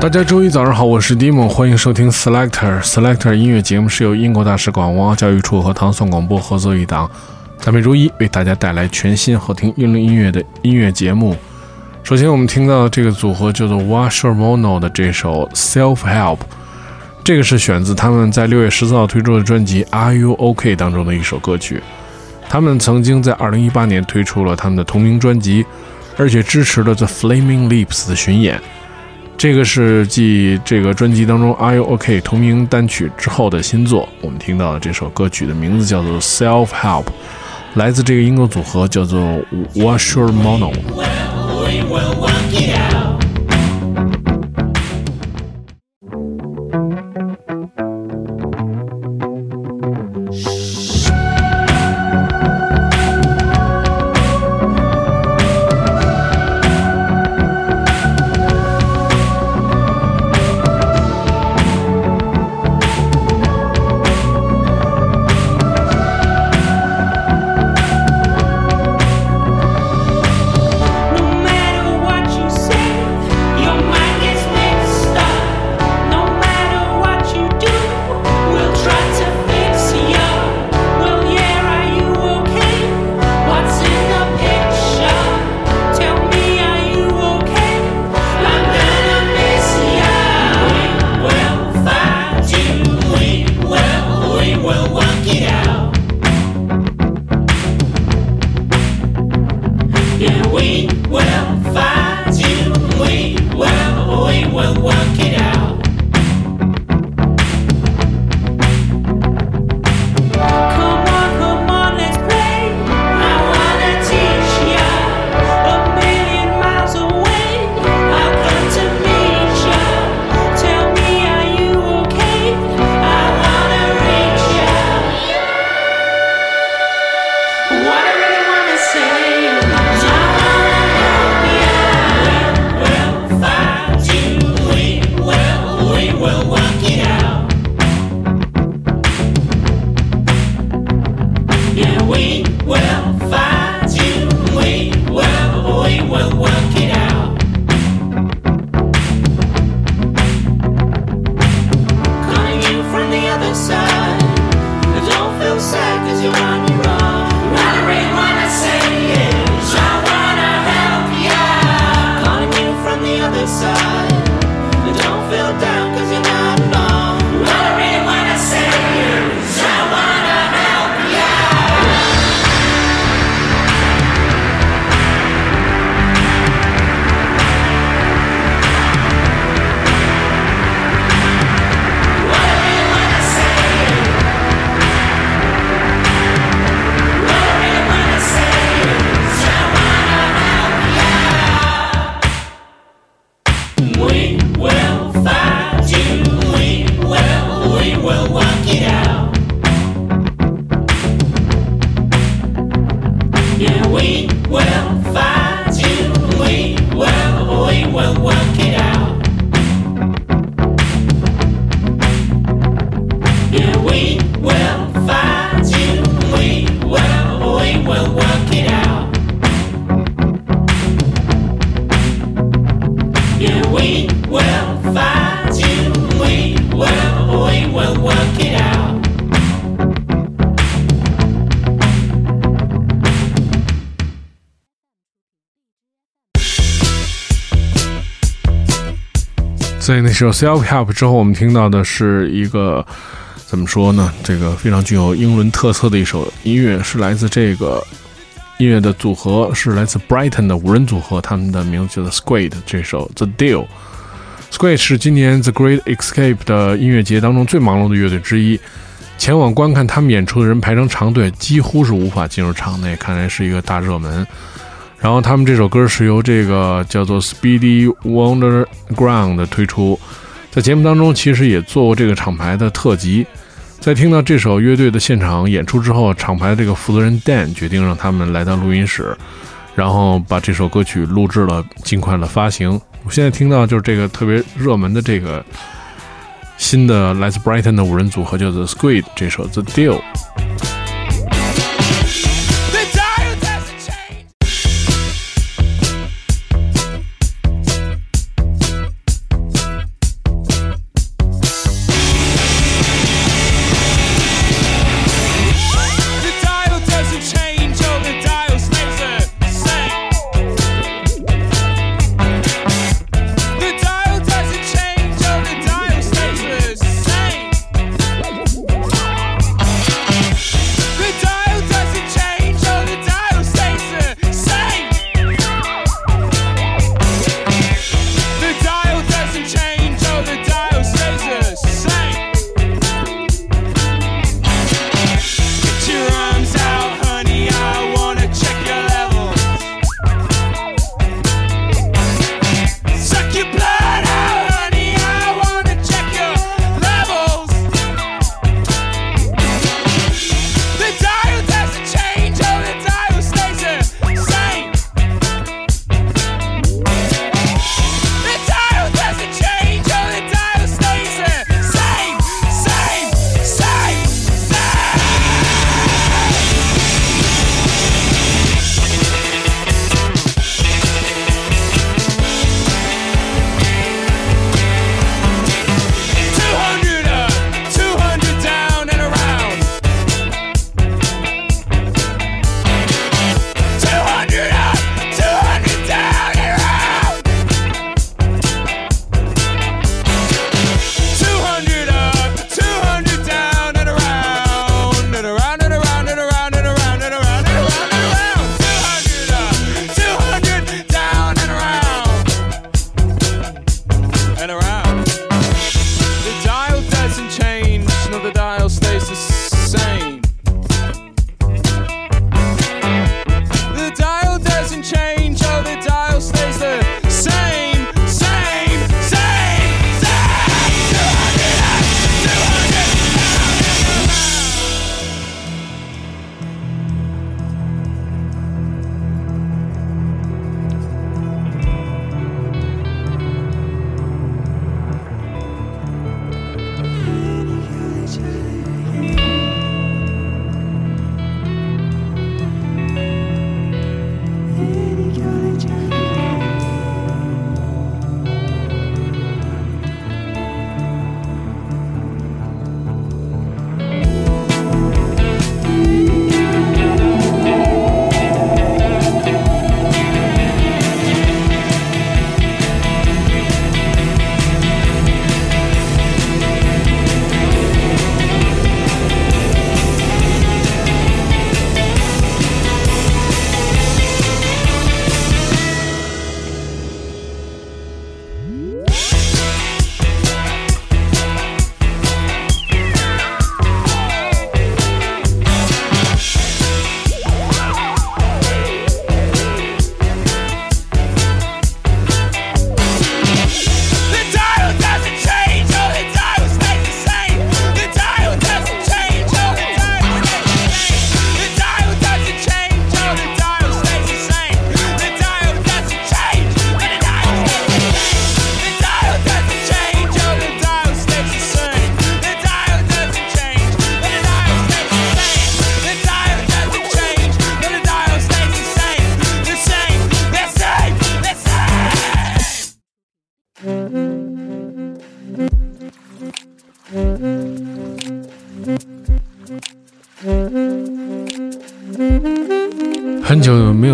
大家周一早上好，我是 Dimo，欢迎收听 Selector Selector 音乐节目，是由英国大使馆文化教育处和唐宋广播合作一档，在每周一为大家带来全新好听英伦音乐的音乐节目。首先，我们听到的这个组合叫做 Washer Mono 的这首 Self Help，这个是选自他们在六月十四号推出的专辑 Are You OK 当中的一首歌曲。他们曾经在二零一八年推出了他们的同名专辑，而且支持了 The Flaming Lips 的巡演。这个是继这个专辑当中 Are You OK 同名单曲之后的新作。我们听到的这首歌曲的名字叫做 Self Help，来自这个英国组合叫做 Washer Mono。在那首《Self Help》之后，我们听到的是一个怎么说呢？这个非常具有英伦特色的一首音乐，是来自这个音乐的组合，是来自 Brighton 的五人组合，他们的名字叫做 Squid。这首《The Deal》，Squid 是今年 The Great Escape 的音乐节当中最忙碌的乐队之一。前往观看他们演出的人排成长队，几乎是无法进入场内，看来是一个大热门。然后他们这首歌是由这个叫做 Speedy Wonderground 推出，在节目当中其实也做过这个厂牌的特辑。在听到这首乐队的现场演出之后，厂牌的这个负责人 Dan 决定让他们来到录音室，然后把这首歌曲录制了，尽快的发行。我现在听到就是这个特别热门的这个新的来自 Brighton 的五人组合叫做 Squid 这首 The Deal。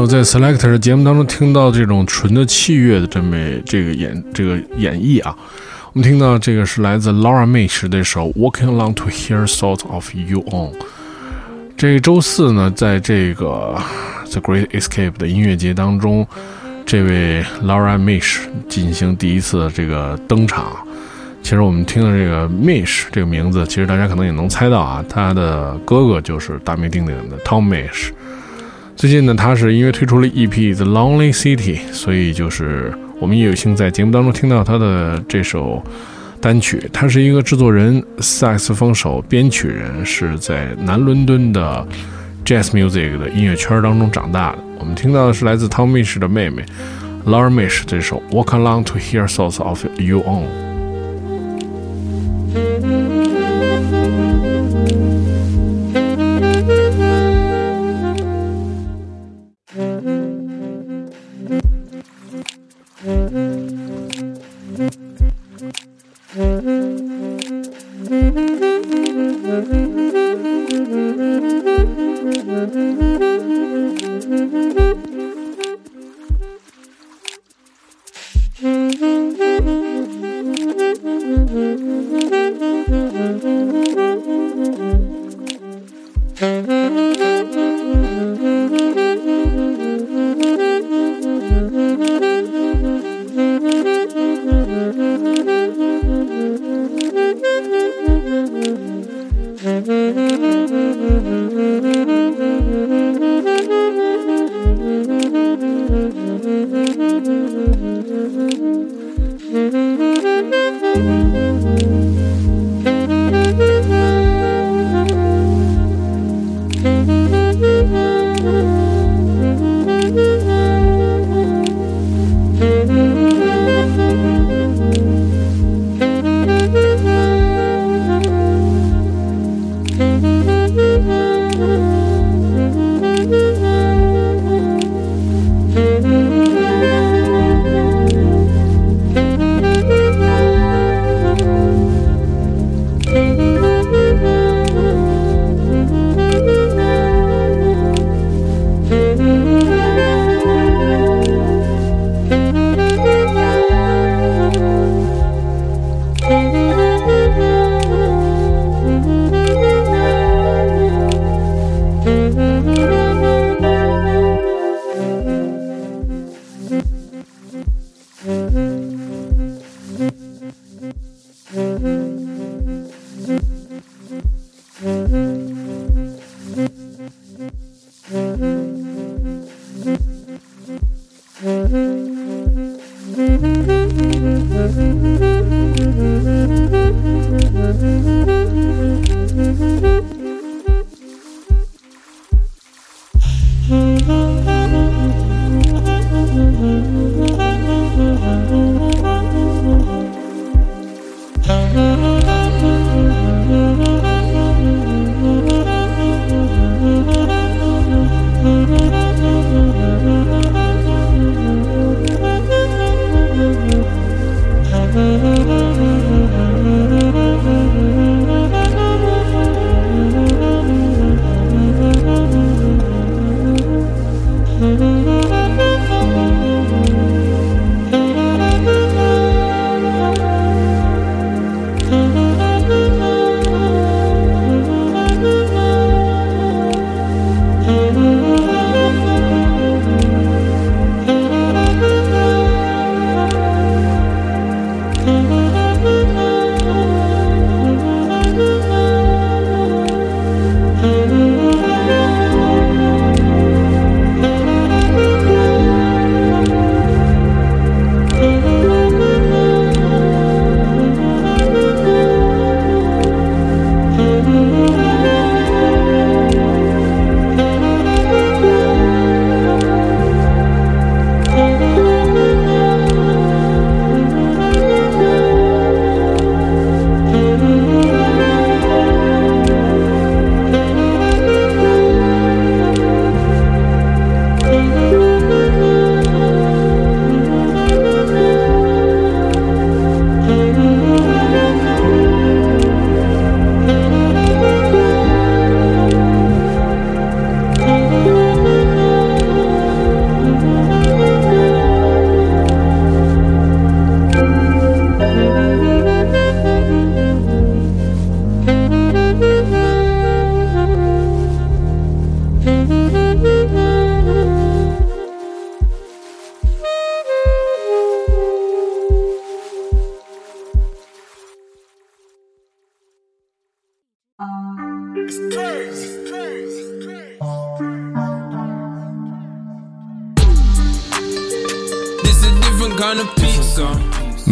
在 Selector 的节目当中听到这种纯的器乐的这么这个演这个演绎啊，我们听到这个是来自 Laura m a s h 的首 Walking Along to Hear Thoughts of You On。这周四呢，在这个 The Great Escape 的音乐节当中，这位 Laura m a s h 进行第一次这个登场。其实我们听的这个 Mish 这个名字，其实大家可能也能猜到啊，他的哥哥就是大名鼎鼎的 Tom Mish。最近呢，他是因为推出了 EP《The Lonely City》，所以就是我们也有幸在节目当中听到他的这首单曲。他是一个制作人、萨克斯风手、编曲人，是在南伦敦的 Jazz Music 的音乐圈当中长大的。我们听到的是来自 Tom Misch 的妹妹 Laura Mish 这首《Walk Along to Hear Thoughts of You Own》。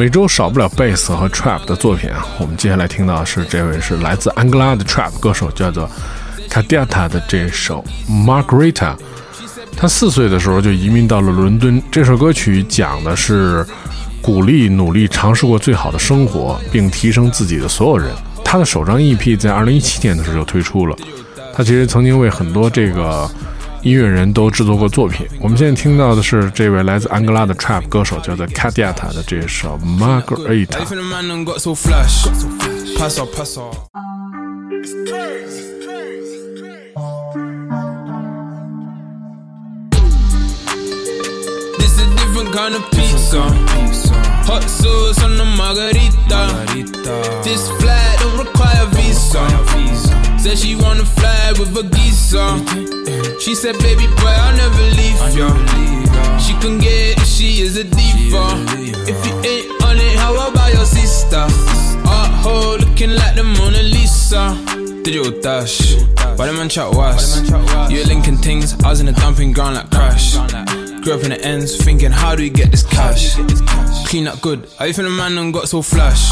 每周少不了贝斯和 trap 的作品啊。我们接下来听到的是这位是来自安哥拉的 trap 歌手，叫做 Kadiata 的这首 Margarita。他四岁的时候就移民到了伦敦。这首歌曲讲的是鼓励努力尝试过最好的生活，并提升自己的所有人。他的首张 EP 在2017年的时候就推出了。他其实曾经为很多这个音乐人都制作过作品。我们现在听到的是这位来自安哥拉的 Trap 歌手，叫做 Kadiata 的这首 Margarita。kind of pizza. Hot sauce on the margarita. This flight don't require visa. Said she wanna fly with a geezer. She said, baby boy, I'll never leave ya. She can get it, she is a diva. If you ain't on it, how about your sister? Art hole looking like the Mona Lisa. Digital dash, why the man chat was? You linking things, I was in a dumping ground like crash. Grew up the ends, thinking, how do we get this cash? Clean up good. I even a man and got so flash.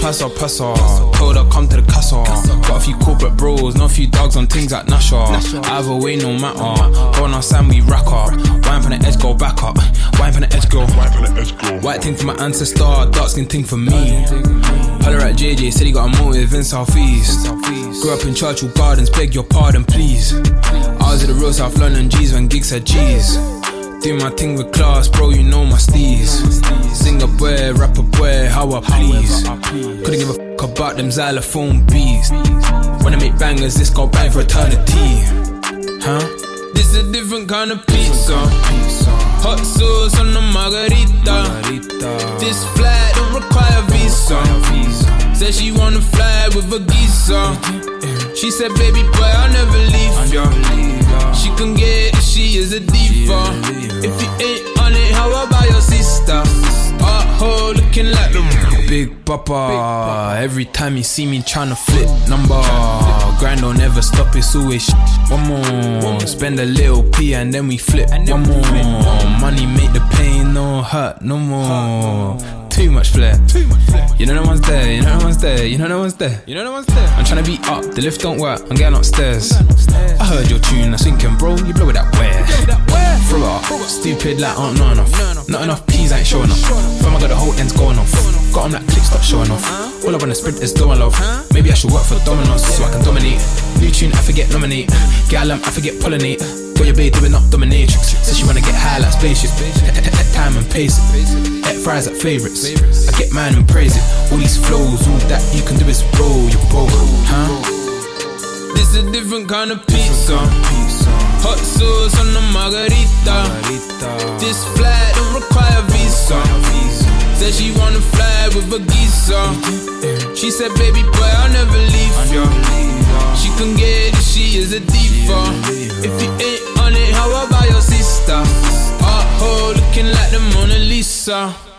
Pass up, pass up. Told her, come to the castle. Got a few corporate bros, not a few dogs on things like Nasha. Either way, no matter. Go on our sand, we rack up. Wine from the edge, go back up. Wine from the edge, go. White thing for my ancestor, dark skin thing for me. Holler at JJ, said he got a motive in Southeast. Grew up in Churchill Gardens, beg your pardon, please. I was at the real South London G's when gigs said G's. Do my thing with class, bro, you know my steez. Sing a boy, rap a boy, how I please. Couldn't give a fuck about them xylophone bees. Wanna make bangers, this go bang for eternity. Huh? This a different kind of pizza. Hot sauce on the margarita. This flight don't require visa. Said she wanna fly with a geezer. She said, baby boy, I'll never leave ya. She can get it, she is a diva. If you ain't on it, how about your sister? Art hole looking like the Big Papa. Every time you see me tryna flip number. Grind don't never stop, it's always sh- one more. Spend a little P and then we flip one more. Money make the pain no hurt no more. Too much flair. You know no one's there. You know no one's there. You know no one's there. You know no one's there. I'm trying to be up. The lift don't work. I'm getting upstairs. I heard your tune. I was thinking, bro, you blow it that where? Throw it up. Stupid like aren't not enough. Not enough peas ain't showing off. Fam, I got the whole ends going off. Got 'em like click, stop showing off. All I wanna sprint is doing love. Maybe I should work for Domino's so I can dominate. New tune, I forget nominate. Get alarm, I forget pollinate. Got your babe doing up dominatrix. Says she wanna get high like spaceship. Time and pace it. At fries at favorites. I get mine and praise it. All these flows, all that you can do is roll your boat, huh? This is a different kind of pizza. Hot sauce on the margarita. This flight don't require visa. Said she wanna fly with a geezer. She said, baby boy, I'll never leave ya. She can get it, she is a diva. If you ain't on it, how about your sister? Art hole looking like the Mona Lisa.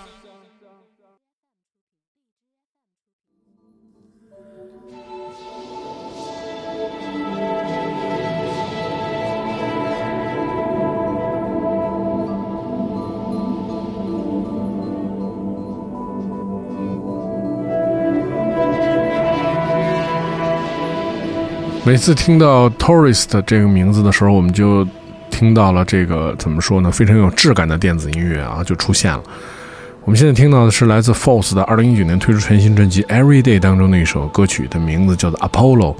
每次听到 Tourist 这个名字的时候，我们就听到了这个怎么说呢？非常有质感的电子音乐啊，就出现了。我们现在听到的是来自 False 的2019年推出全新专辑《Every Day》当中的一首歌曲，的名字叫做《Apollo》。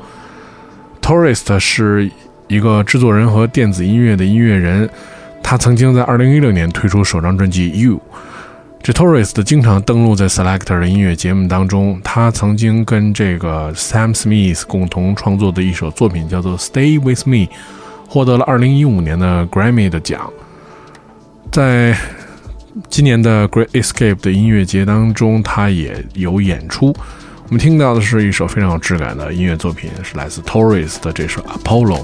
Tourist 是一个制作人和电子音乐的音乐人，他曾经在2016年推出首张专辑《You》。这 Tourist 经常登录在 Selector 的音乐节目当中。他曾经跟这个 Sam Smith 共同创作的一首作品叫做《Stay With Me》，获得了2015年的 Grammy 的奖。在今年的 Great Escape 的音乐节当中，他也有演出。我们听到的是一首非常有质感的音乐作品，是来自 Tourist 的这首《Apollo》。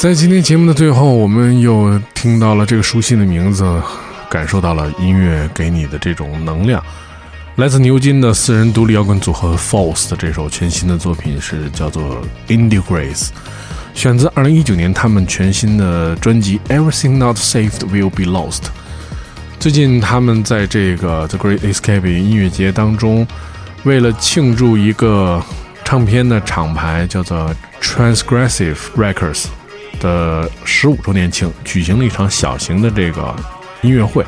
在今天节目的最后，我们又听到了这个熟悉的名字，感受到了音乐给你的这种能量。来自牛津的四人独立摇滚组合 False 的这首全新的作品是叫做《Indie Grace》，选自2019年他们全新的专辑《Everything Not Saved Will Be Lost》。最近他们在这个 The Great Escape 音乐节当中，为了庆祝一个唱片的厂牌叫做 Transgressive Records。的十五周年庆举行了一场小型的这个音乐会。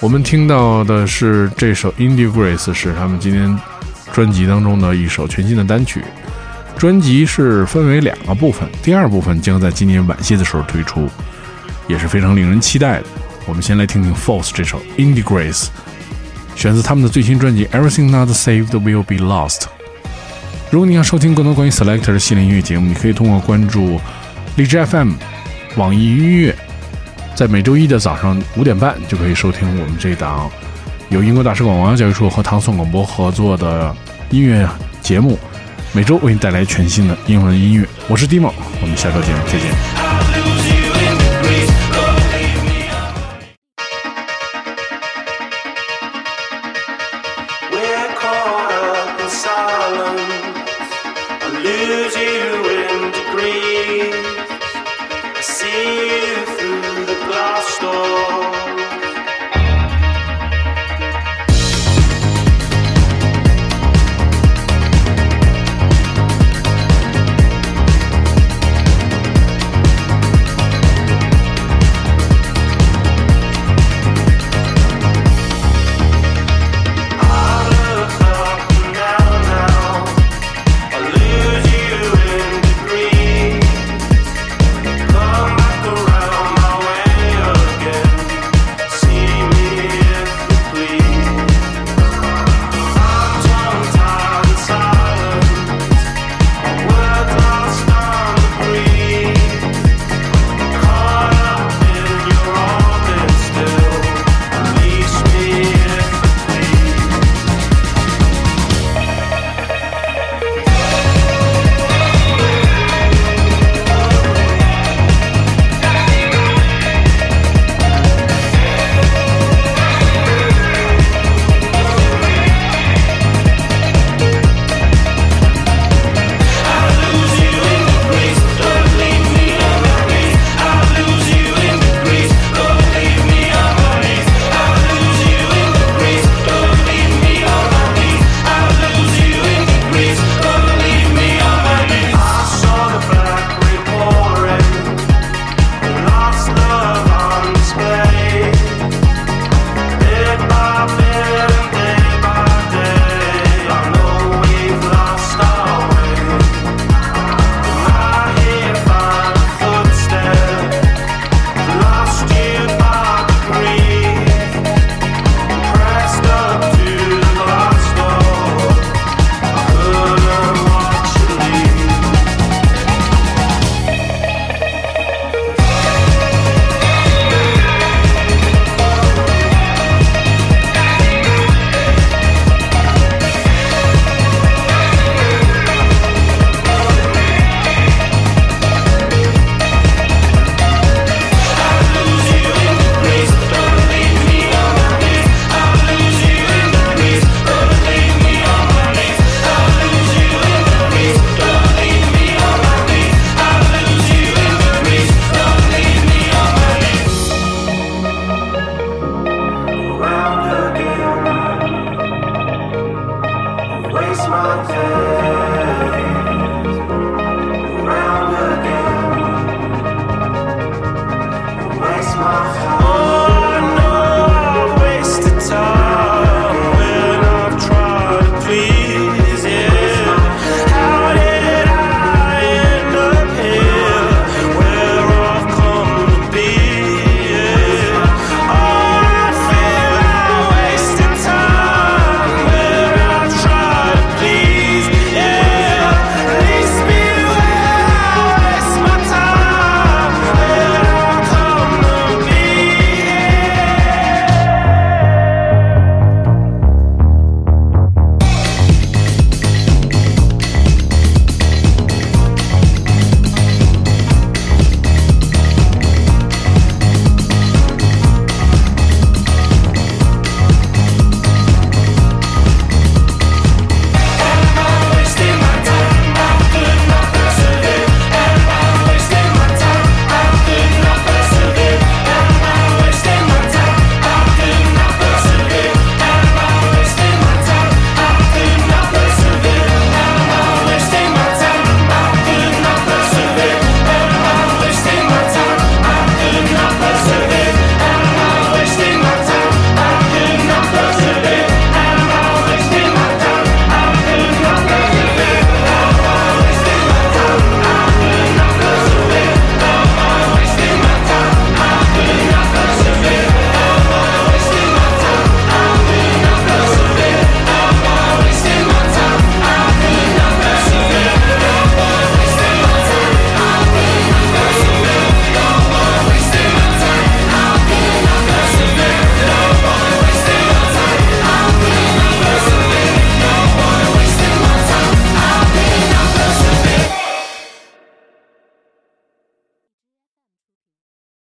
我们听到的是这首《Indie Grace》，是他们今天专辑当中的一首全新的单曲。专辑是分为两个部分，第二部分将在今年晚些的时候推出，也是非常令人期待的。我们先来听听 False 这首《Indie Grace》，选自他们的最新专辑《Everything Not Saved Will Be Lost》。如果你想收听更多关于 Selector 系列音乐节目，你可以通过关注荔枝 FM、网易音乐，在每周一的早上五点半就可以收听我们这档由英国大使馆文化教育处和唐宋广播合作的音乐节目，每周为你带来全新的英文音乐。我是 Dimo，我们下周见再见。